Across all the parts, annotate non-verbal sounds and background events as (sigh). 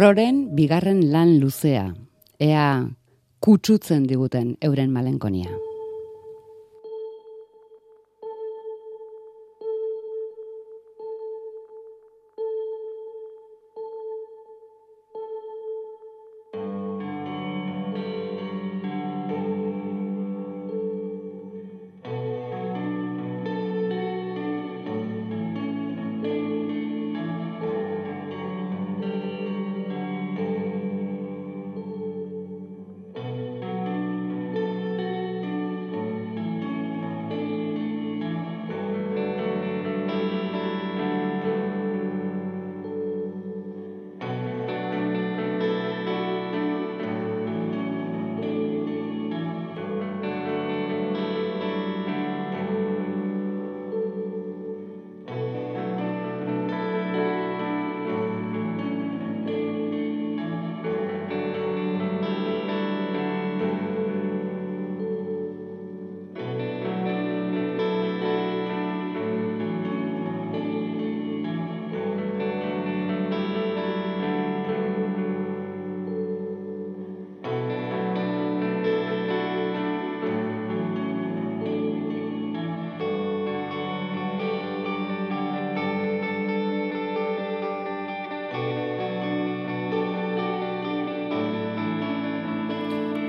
Roren bigarren lan luzea. Ea kutsutzen diguten euren malenkonia.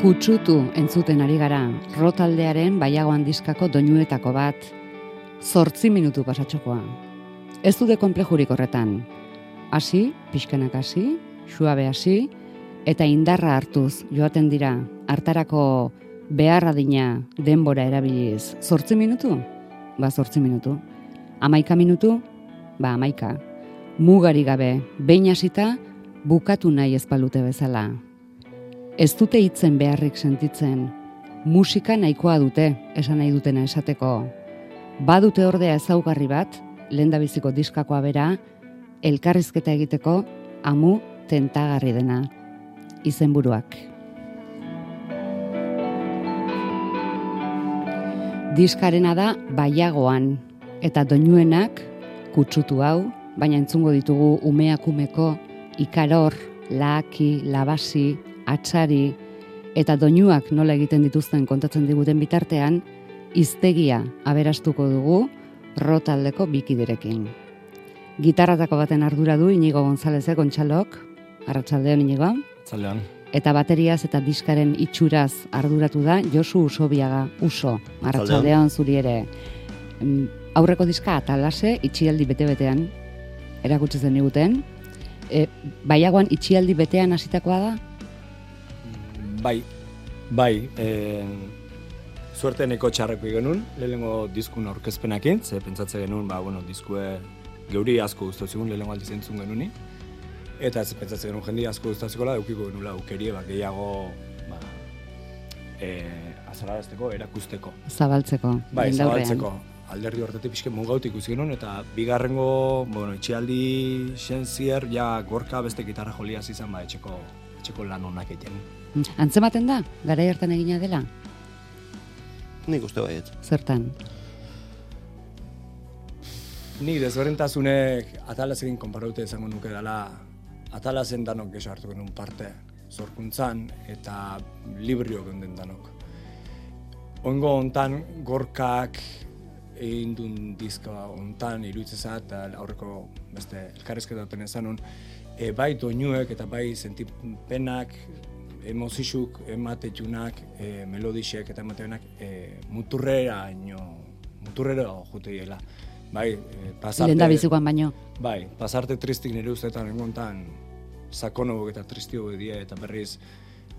Kutsutu entzuten ari gara, rotaldearen baiagoan diskako doinuetako bat, zortzi minutu pasatxokoa. Ez dude konplejurik horretan. Hasi, pixkanak hasi, suabe hasi, eta indarra hartuz joaten dira, hartarako beharra dina denbora erabiliz. Zortzi minutu? Ba, zortzi minutu. Amaika minutu? Ba, amaika. Mugari gabe, behin hasita, bukatu nahi ezpalute bezala ez dute hitzen beharrik sentitzen. Musika nahikoa dute, esan nahi dutena esateko. Badute ordea ezaugarri bat, lehen biziko diskakoa bera, elkarrizketa egiteko amu tentagarri dena. Izenburuak. Diskarena da baiagoan, eta doinuenak kutsutu hau, baina entzungo ditugu umeakumeko ikaror, laki, labasi, atxari eta doinuak nola egiten dituzten kontatzen diguten bitartean, iztegia aberastuko dugu rotaldeko bikiderekin. Gitarratako baten ardura du Inigo Gonzalezek ontsalok, arratsaldeon Inigo. Arratsaldeon. Eta bateriaz eta diskaren itxuraz arduratu da Josu Usobiaga Uso. Arratsaldeon zuri ere. Aurreko diska atalase itxialdi bete-betean erakutsi zen diguten. E, baiagoan itxialdi betean hasitakoa da? Bai, bai, e, suerte neko txarreko genuen, lehenengo diskun aurkezpenakin, ze pentsatze genuen, ba, bueno, diskue geuri asko guztotzigun lehenengo aldiz entzun genuen, eta ez pentsatze genuen jendi asko guztotzikola, eukiko genuen aukerie, ba, gehiago, ba, e, azaradazteko, erakusteko. Zabaltzeko. Bai, zabaltzeko. Alderdi horretik pixke mugautik ikusi genuen, eta bigarrengo, bueno, itxialdi xen zier, ja gorka beste gitarra joliaz izan, ba, etxeko, etxeko lan honak egiten. Antzematen da, gara hartan egina dela? Nik uste baiet. Zertan? Nik desberdintasunek atalazekin konparaute izango nuke dela atalazen danok geso hartu genuen parte zorkuntzan eta librio genden danok. Oingo hontan gorkak egin duen dizka hontan iruditzezat eta aurreko beste elkarrezketa duten ezanun e, bai doinuek eta bai sentipenak emozixuk, ematetxunak, e, melodixek eta ematenak e, muturrera ino, muturrera jute diela. Bai, e, pasarte... Lenda bizikoan baino. Bai, pasarte tristik nire ustetan engontan sakono eta tristio dia eta berriz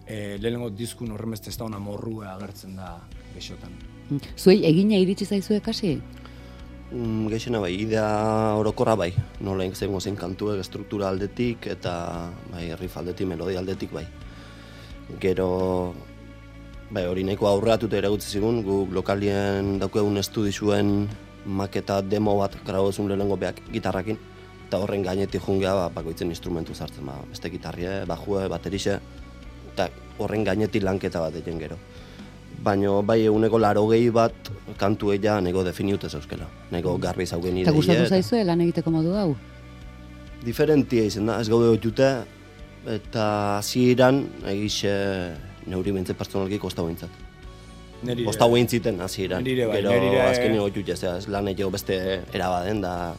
e, lehenengo diskun horremeste ez da ona morrua agertzen da gexotan. Mm. Zuei egina iritsi zaizu ekasi? Mm, Geixena bai, idea orokorra bai. Nola zen zen kantuek struktura aldetik eta bai, riff aldetik, melodia aldetik bai gero bai, hori nahiko aurreatute ere gutzi zigun, gu lokalien daukegun estudizuen maketa demo bat grabozun lehenengo beak gitarrakin, eta horren gainetik jungea ba, bakoitzen instrumentu zartzen, ba, beste gitarrie, bajue, baterixe, eta horren gainetik lanketa bat egin gero. Baina bai eguneko laro gehi bat kantu egia nego definiute zeuskela. Nego garbi zaugen ideia. Eta gustatu zaizu lan egiteko modu hau? Diferentia izan da, ez gaude jute, eta hasieran egixe neuri bintze pertsonalki kostau bintzat. Neri Kostau bintziten hasieran. Nire bai, Gero nire- azken nio jutxe, ez lan egeo beste erabaden da...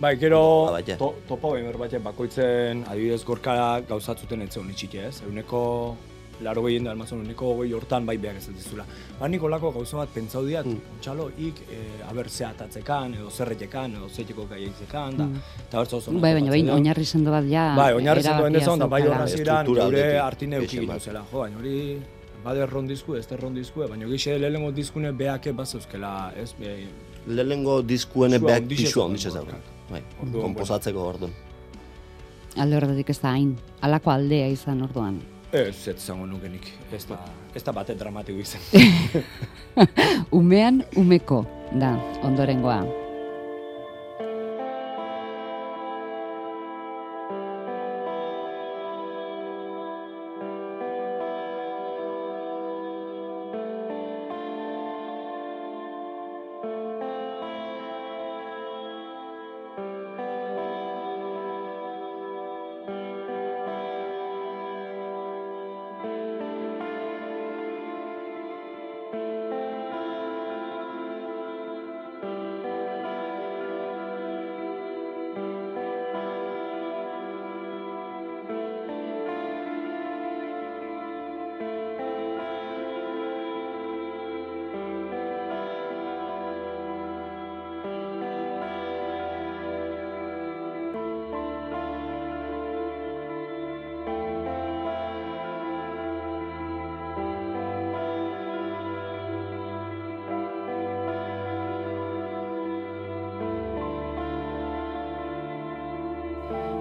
Bai, gero to, topo behar bakoitzen adibidez gorka gauzatzuten etze honi txiki ez. Euneko laro gehien da almazun, euneko hogei hortan bai behar ez dizula. Ba, nik olako gauza bat pentsau diat, Mm. txalo, ik, e, aber ze atatzekan, edo zerretekan, edo zeiteko gaiaitzekan, da, Mm. eta bertzo oso. Bai, baina bain oinarri sendo bat ja Bai, oinarri zendu erabakia den da, bai horra ziren, gure aldetik, hartine euki gehien gitu bat. zela. Jo, baina hori, bade erron dizku, ez erron dizku, baina gixe lehenengo diskune beake bat zeuzkela, ez, be, Lehenengo pisua zuen handixe gorkak. zauen. Bai, komposatzeko orduan. Alde horretatik ez da hain, alako aldea izan orduan. Ez, ez zango nukenik, ez da, ez da bate dramatiko izan. (laughs) Umean umeko da ondorengoa.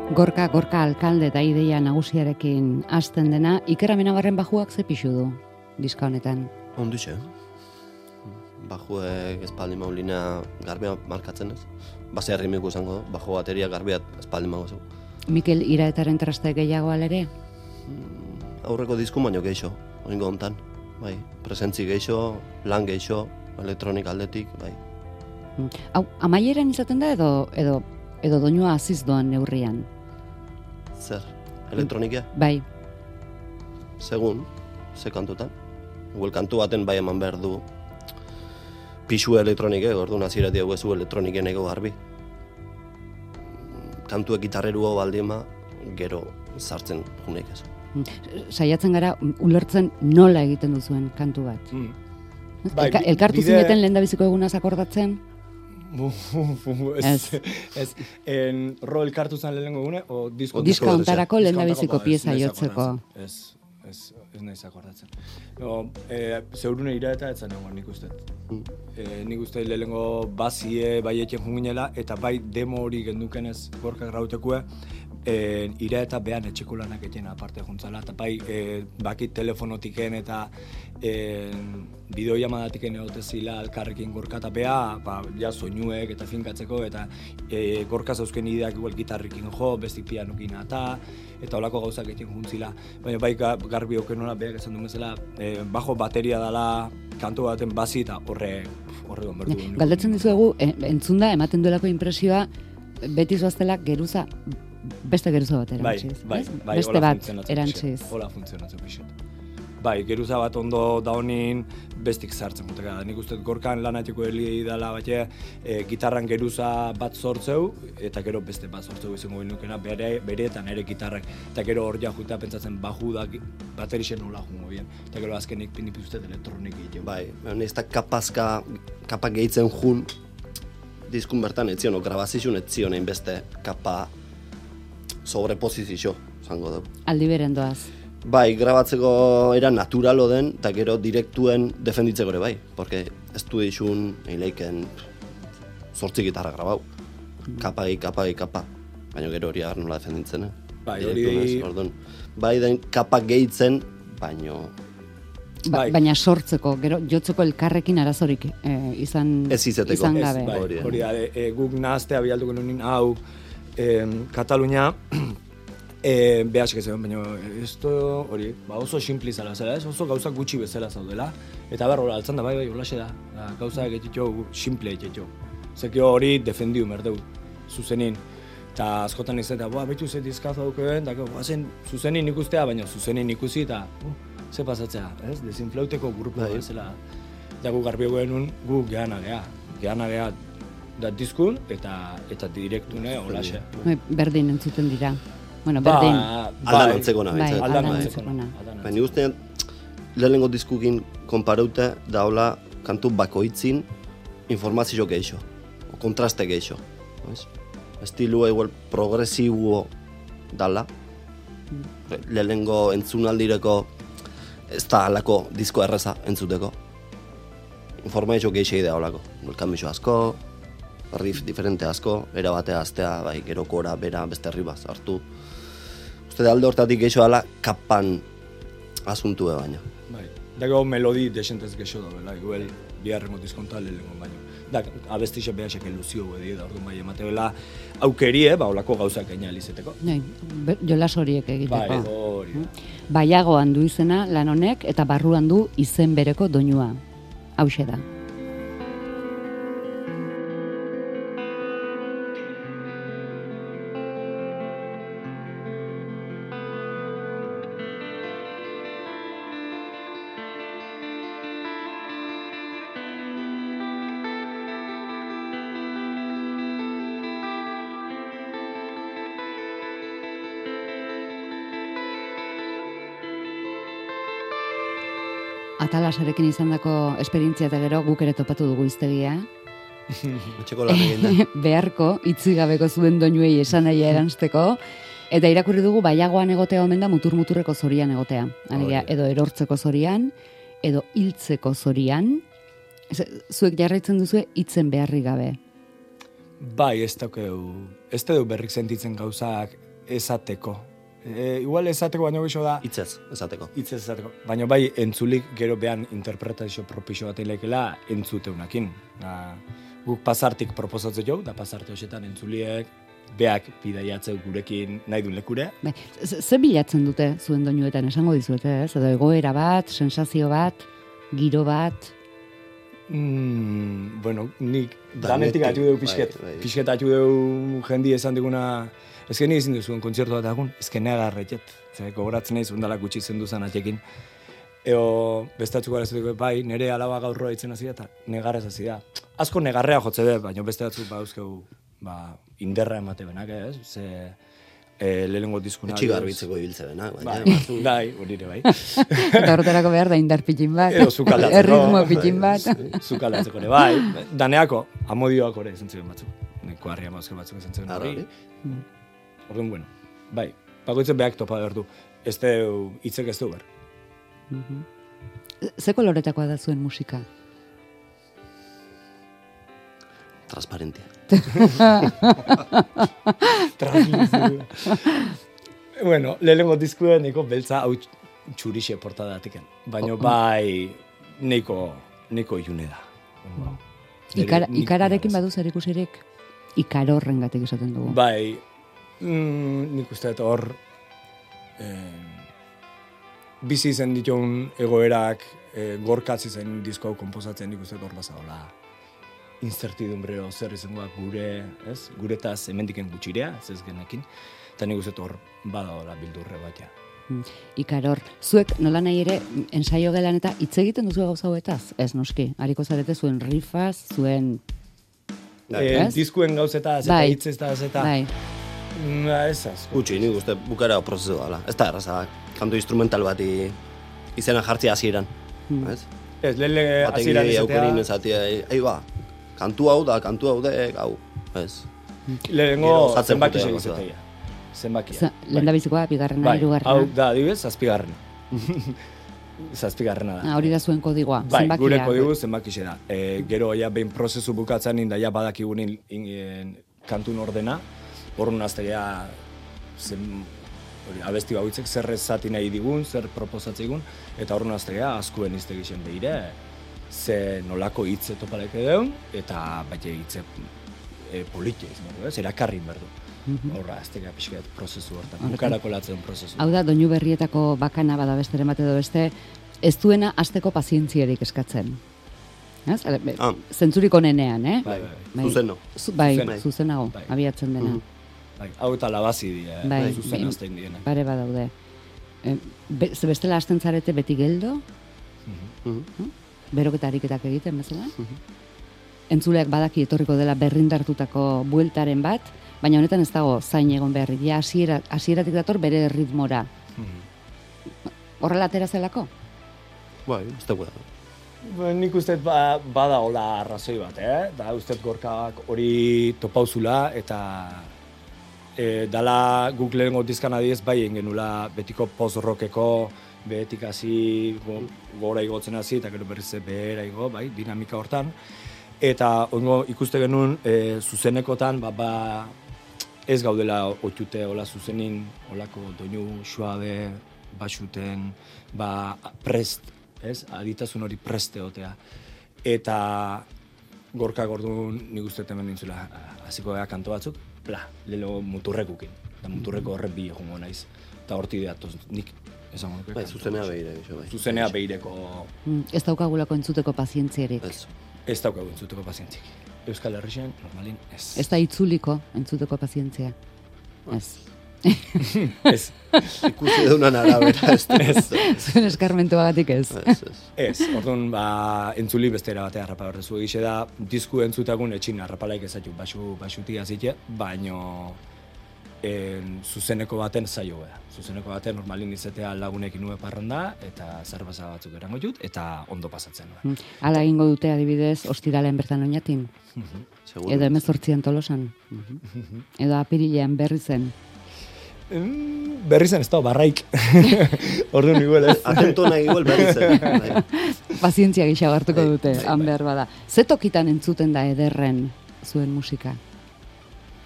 Gorka, gorka alkalde eta ideia nagusiarekin hasten dena, Iker Amenabarren bajuak ze pixu du diska honetan. Ondixe. Bajuek espaldi maulina garbia markatzen ez. Base herrimiko izango du, bajo bateria garbiat espaldi magozu. Mikel Iraetaren traste gehiago alere? Aurreko disku baino geixo, oingo hontan. Bai, presentzi geixo, lan geixo, elektronik aldetik, bai. Mm. Hau, amaieran izaten da edo edo edo doinua aziz doan neurrian. Zer, elektronikia, Bai, segun, ze kantutan. Igual kantu baten bai eman behar du pisu elektronike, orduan hasieratik hau ezu elektroniken ego garbi. Kantuek gitarreruo baldima, gero sartzen junek ez. Mm. saiatzen gara ulertzen nola egiten duzuen kantu bat. Mm. Bai, Elka, elkartu bide- zineten lehen biziko egunaz akordatzen? Ez, Ez. en, ro elkartu zen lehenengo gune, o disko O Diska berria. hontarako lehen Diska biziko honetako, ba, pieza jotzeko. Ez, ez, ez naiz akordatzen. No, e, zeurune ira eta etzan egon nik uste. E, nik uste lehenengo bazie bai etxen junginela, eta bai demo hori gendukenez gorkak rautekue, e, ira eta behan etxeko lanak egiten aparte juntzala, eta bai e, bakit telefonotiken eta e, bideoiamadatiken egote zila alkarrekin gorka eta bea, ba, ja soinuek eta finkatzeko, eta e, gorka zauzken ideak igual gitarrikin jo, bestik pianokin eta, eta olako gauzak egiten juntzila. Baina bai ga- garbi okenola beak esan duen bezala, e, bajo bateria dala kantu baten bazi eta horre, horre onbertu. Galdetzen dizuegu, e, entzunda ematen duelako impresioa beti zoaztela geruza beste geruza bat Bai, bai, bai, beste bat erantziz. Hola funtzionatzen pixet. Bai, geruza bat ondo daunin bestik sartzen muteka da. Nik uste dut gorkan lanatiko heli dala bate, e, gitarran geruza bat sortzeu, eta gero beste bat sortzeu izango nukena, bere, bere eta nere gitarrak. Eta gero hor ja jutea pentsatzen baju da baterixen nola jungo bien. Eta gero azkenik pini piztet elektronik egiten. Bai, ez da kapazka, kapa gehitzen jun, diskun bertan etzion, o grabazizun etzion beste kapa sobrepozizio, zango dugu. Aldi beren doaz. Bai, grabatzeko era naturalo den, eta gero direktuen defenditzeko ere bai, porque ez du dixun, eileiken, sortzi gitarra grabau. Kapagi, kapagi, kapa. Baina gero hori agar nola defenditzen, eh? Bai, hori- ez, orduan. Bai den kapa gehitzen, baino Ba, Bai. Baina sortzeko, gero jotzeko elkarrekin arazorik e, izan, Ez izeteko. izan Ez, gabe. bai, Hori da. hori da, e, guk nahaztea bialduko nunin hau em, Katalunia e, behasik ez baina esto hori, ba oso simpli zala zela, ez oso gauzak gutxi bezala zaudela, eta ber, hola, altzan da, bai, bai, holaxe da, da gauzak egitxo, simple egitxo. Zekio hori defendiu merdeu, zuzenin. Eta askotan izatea, boa, betu ze dizkazo daukeen, eta guazen zuzenin ikustea, baina zuzenin ikusi, eta uh, ze pasatzea, ez? Desinflauteko grupo Bai. bezala. Ja gu garbi genuen, gu geana gea. Geana gea da diskun, eta eta direktune, holaxe. Bai, Berdin entzuten dira. Bueno, berdin. Aldan antzekona, Bai, behintzat. aldan antzekona. antzekona. aldan Baina ustean, lehenengo diskukin konparaute, da hola, kantu bakoitzin informazio geixo, o kontraste geixo. ¿ves? Estilua igual progresibo dala. Lehenengo entzunaldireko ez da alako disko erreza entzuteko. Informazio geixei da holako. Bulkamixo asko, riff diferente asko, era batea astea, bai, gero kora, bera, beste riba hartu. Uste da alde hortatik geixo dala kapan asuntue baina. Bai. Dago melodi desentez gexo da, bela, igual biharrengo dizkonta lehenengo baino. Da, abestixe behasek iluzio bedi da, orduan bai, emateela aukerie, ba, olako gauzak gaina alizeteko. Bai, be- jolas horiek egiteko. Bai, hori. da. Baiagoan du izena lan honek eta barruan du izen bereko doinua. Hauxe da. Atalasarekin izandako esperientzia eta gero guk ere topatu dugu iztegia. (laughs) Etxeko lan egin da. (laughs) beharko, itzigabeko zuen doinuei esan nahi eransteko, eta irakurri dugu baiagoan egotea omen da mutur-muturreko zorian egotea. Alegia, edo erortzeko zorian, edo hiltzeko zorian, zuek jarraitzen duzu hitzen beharri gabe. Bai, ez daukeu, ez daukeu berrik sentitzen gauzak esateko. E, igual esateko baino gixo da, Itzez, esateko. hitz ez esateko. Baina bai, entzulik gero behan interpretazio propixo bat elekela entzuteunakin. Da, guk pasartik proposatzen jo, da pasarte hoxetan entzuliek, beak bidaiatzeu gurekin nahi duen lekure. Bai, ze bilatzen dute zuen doinuetan esango dizuete, ez? Edo egoera bat, sensazio bat, giro bat, Mm, bueno, nik Danetik, danetik atu dugu pixket. bai, bai. Pixket atu dugu jendi esan diguna, ezken ezin duzuen kontzertu bat egun, ezken nire garretxet. Zer, gogoratzen nahi zundala gutxi zendu zen atekin. Eo, bestatzuk gara zutuko, bai, nire alaba gaurroa itzen hasi eta negarrez hasi da. Asko negarrea jotze be, baina beste batzuk ba, euskeu, ba, inderra emate benak, ez? Ze, e, lehenengo diskuna. Etxi garbitzeko ibiltze benak, baina. Bai, (laughs) bai, hori ere bai. (laughs) eta horretarako behar da indar pitin bat, Edo sukaldatzeko. (laughs) erritmo pitin bat. Zukaldatzeko ere, bai. Daneako, amodioak ere izan ziren batzuk. Neko harria mauzke batzuk izan ziren hori. Orduan, bueno, bai. Bakoitzen behak topa behar du. Ez hitzek ez du behar. Ze koloretakoa da zuen musika? Translizio. bueno, lehenengo diskuen niko beltza hau txurixe portadatiken. Baina bai, neiko, neiko ilune da. Wow. Ikara, ikararekin badu zer ikusirik? Ikarorrengatik esaten dugu. Bai, mm, nik uste dut hor eh, bizi zen ditun egoerak eh, gorkatzi zen disko hau komposatzen nik uste dut hor bazagola incertidumbre o zer izango da gure, ez? Guretaz hemendiken gutxirea, ez ez genekin. Eta nik uste hor badagoela bildurre bat ja. Mm. Ikaror, zuek nola nahi ere ensaio gelan eta hitz egiten duzu gauza hauetaz? Ez noski, hariko zarete zuen rifaz, zuen... Eh, Ez? diskuen gauzetaz eta Bai. hitzetaz eta... Bai, Na, ez asko. Gutxi, nik uste bukara prozesu dela. Ez da erraza, kantu instrumental bati izena jartzea hasieran. Hmm. Ez? Ez, lehen Baten hasieran gehi aukerin ezatea, ezatea, ei ba, kantu hau da, kantu hau da, hau, ez. lehenengo zenbaki segizetea. Zenbakia. Za- lehen da bizikoa, bigarrena, Bai, hirugarrena. hau da, adibidez, zazpigarrena. (laughs) zazpigarrena da. Ah, hori da zuen kodigoa, Bai, zenbakia. gure kodigu zenbakixe da. E, gero ja behin prozesu bukatzen inda ja badakigun in, in, in, kantun ordena, horren aztegea zen, hori, abesti bakoitzek zer zati nahi digun, zer proposatzen digun, eta horren aztegea askuen iztegi zen behire, ze nolako hitze topalek edeun, eta baita hitze e, politia izan dugu, ez, erakarri behar du. Horra, aztegea pixkat prozesu hortan, bukarako latzen prozesu. Hau da, doinu berrietako bakana bada beste bat edo beste, ez duena asteko pazientziarik eskatzen. Ez? Ale, be- Ah. Zentzurik onenean, eh? Bai, bai, bai. Zuzeno. Zu, bai, Zuzena. zuzenago, Bai. abiatzen dena. Mhm. Bai, hau eta labazi dira, Bai, bai, zuzen azten diena. Bare badaude. E, be, ze bestela hasten zarete beti geldo, Mhm. Beroketa ariketak egiten bezala. Entzuleak badaki etorriko dela berrindartutako bueltaren bat, baina honetan ez dago zain egon beharri. Ja hasiera hasieratik dator bere ritmora. Horrela atera zelako? Bai, ez dugu da. Ba, nik uste ba, bada hola arrazoi bat, eh? Da uste gorkak hori topauzula eta e, dala guk lehenengo dizkan adiez bai genula betiko post-rockeko behetik hasi go, gora igotzen hasi eta gero berriz behera igo, bai, dinamika hortan. Eta ongo ikuste genuen e, zuzenekotan ba, ba, ez gaudela otxute hola zuzenin, holako doinu suabe, basuten, ba, prest, ez? Aditasun hori preste otea. Eta gorka gordun nik uste hemen nintzula, hasiko gara kanto batzuk, bla, lelo muturrekukin. Da muturreko horrek bi egongo naiz. Eta horti datoz, nik esango nuke. Bai, zuzenea gixo, bai. Zuzenea behireko Mm, Ez daukagulako entzuteko pazientziarik. Ez. ez daukagu entzuteko pazientzik. Euskal Herrixen, normalin, ez. Ez da itzuliko entzuteko pazientzia. Ez. (laughs) Ez, Ikusi dunan arabera, ez. Ez, Zuen eskarmentuagatik ez. ez. ez. ez. Orduan, ba, entzuli bestera batea harrapa horrezu. Egixe da, disku entzutagun etxin harrapalaik ezatu, basu, basuti azite, baino en, zuzeneko baten zaio da. Zuzeneko baten normalin izatea lagunekin nube parranda, eta zerbasa batzuk erango jut, eta ondo pasatzen. Mm, Hala egingo dute adibidez ostiralen bertan oinatin. Seguro. Edo emezortzian tolosan. Edo apirilean berri zen. Mm, berri zen ez da, barraik. (laughs) Orduan igual ez. Atento nahi igual berri zen. (laughs) Pazientzia gisa hartuko Bai, dute, bai, han bai. behar bada. Ze tokitan entzuten da ederren zuen musika?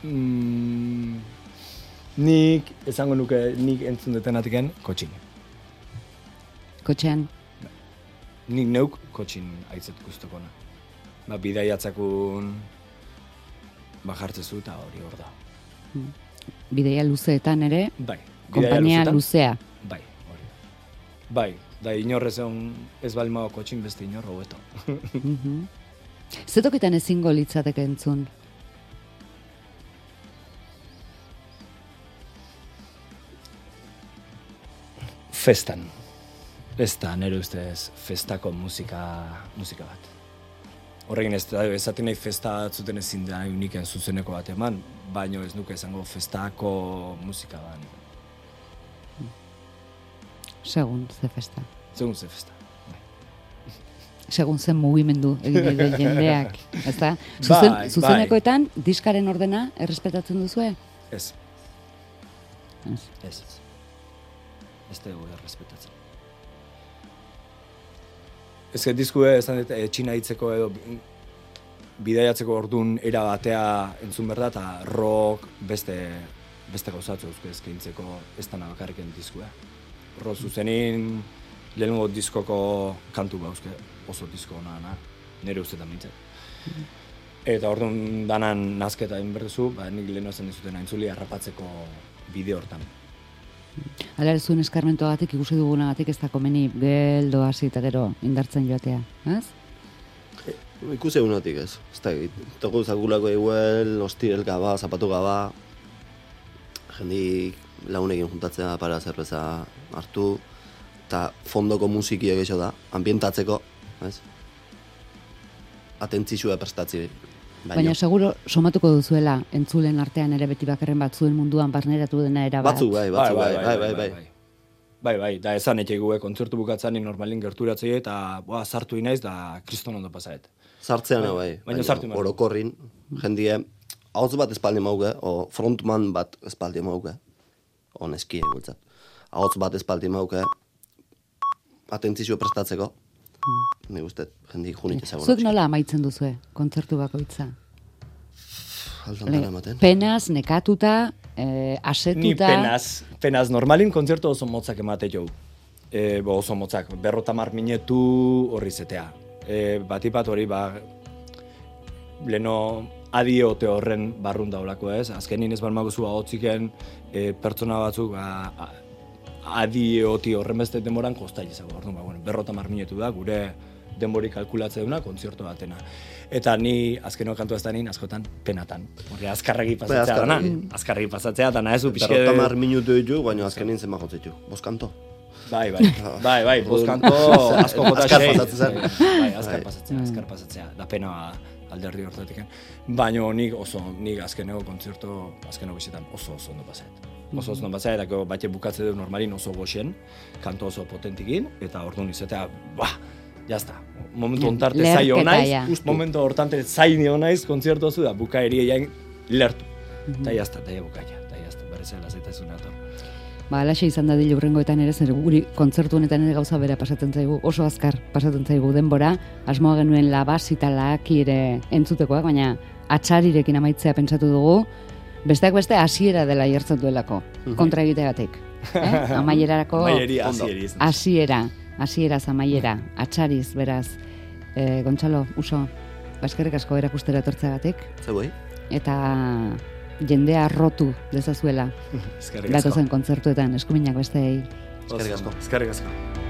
Mm, nik, esango nuke, nik entzun detenatiken, kotxin. Kotxean, Nik neuk kotxin aitzet guztokona. Ba, bidaiatzakun, ba, jartzezu eta hori hor da. bideia luzeetan ere, Bai, bidaia kompainia luzetan, luzea. Bai, hori. Bai, da inorrez egon ez balmao kotxin beste inor hobeto. Mhm. Ze tokitan ezingo litzateke entzun? Festan. Ez da, nire ustez, festako musika, musika bat. Horregin ez da, esaten nahi festa zuten ezin da uniken zuzeneko bat eman, baino ez nuke esango festako musika bat. Segun, ze festa. Segun ze festa. Segun zen mugimendu egin du (laughs) jendeak. Ezta? Zuzen, Bai, zuzenekoetan, diskaren ordena errespetatzen duzue? Ez, Ez. ez, ez. Ez dugu errespetatzen. Ez que diskue, esan dut, etxina hitzeko edo bi- bidaiatzeko ordun era batea entzun behar da, eta rock beste, beste gauzatzu eusko eskaintzeko ez dana bakarriken diskua. Rock zuzenin lehenengo diskoko kantu bauzke oso disko ona na, nire ustetan mintzen. Eta orduan danan nazketa egin behar duzu, ba, nik lehen esan dizuten aintzuli harrapatzeko bide hortan. Hala zuen eskarmentoagatik ikusi dugunagatik ez da komeni geldo hasi eta gero indartzen joatea, ez? Ikusi egunotik ez. Ez da, toku zagulako igual, ostirel gaba, zapatu gaba, jendik lagunekin juntatzea para zerbeza hartu, eta fondoko musiki egeixo da, ambientatzeko, ez? Atentzizua prestatzi. Baina, seguro somatuko duzuela entzulen artean ere beti bakarren batzuen munduan barneratu dena era bat. batzuk bai, batzuk bai, bai, bai, bai. Bai, bai, da esan etxe gue kontzertu bukatzen normalin gerturatzei eta boa, sartu inaiz da kriston ondo pasaet. Sartzean bai, baina sartu orokorrin, jendie, hauts bat espaldi mauge, o frontman bat espaldi mauge, o neski egultzat. Hauts bat espaldi mauge, atentzizio prestatzeko, ni uste, jendik junik ezagun. Zuek nola amaitzen duzue, kontzertu bakoitza? Aldan ematen. Penaz, nekatuta, eh, Ni asetuta... penaz, penaz, normalin kontzertu oso motzak emate jau. E, bo, oso motzak, berrotamar minetu horri zetea. E, batipat hori, ba, leno adiote horren barrun daulako ez. Azkenin ez balmaguzu ahotziken e, pertsona batzuk ba, a- adioti horren beste demoran kostai ezago. Orduan, ba, bueno, berrotamar minetu da, gure denbori kalkulatze duna kontzertu batena. Eta ni azkenok kantu ez da nien askotan penatan. Horre, azkarregi pasatzea azkarregi. dana. Azkarregi pasatzea dana ez du pixke... Berrota mar minutu ditu, baina azkenin zenba jotzen ditu. Bost kanto. Bai, bai, (laughs) bai, bai, boskanto (laughs) asko jota Azkar pasatzen zen. Bai, azkar Bai. pasatzea, azkar pasatzea. Da pena alderdi hortatik. Baina nik oso, nik azkeneko kontzertu, azkeneko bizitan oso oso ondo pasat. Oso oso ondo pasat, eta gero bate bukatze du normalin oso goxen, kanto oso potentikin, eta orduan izatea, bah, jazta. Momentu ontarte zai honaiz, ja. momentu hortante zai honaiz kontzertu zu da, buka eriaian lertu. Eta jazta, eta ja bukaia, eta jazta, berezela lasaitasun ator. Ba, alaxe izan da dilu urrengoetan ere, zer guri kontzertu honetan ere gauza bera pasatzen zaigu, oso azkar pasatzen zaigu denbora, asmoa genuen labas eta ere entzutekoak, baina atxarirekin amaitzea pentsatu dugu, besteak beste hasiera dela jartzen duelako, kontra egiteagatik. Eh? (laughs) Amaierarako hasiera, hasiera zamaiera, atxariz, beraz. E, Gontzalo, uso, baskerrik asko erakustera etortzeagatik, Zeu, eh? eta jendea rotu dezazuela (laughs) Eskerrik asko. datozen kontzertuetan eskuminak besteei Eskerrik asko. Eskerrik asko.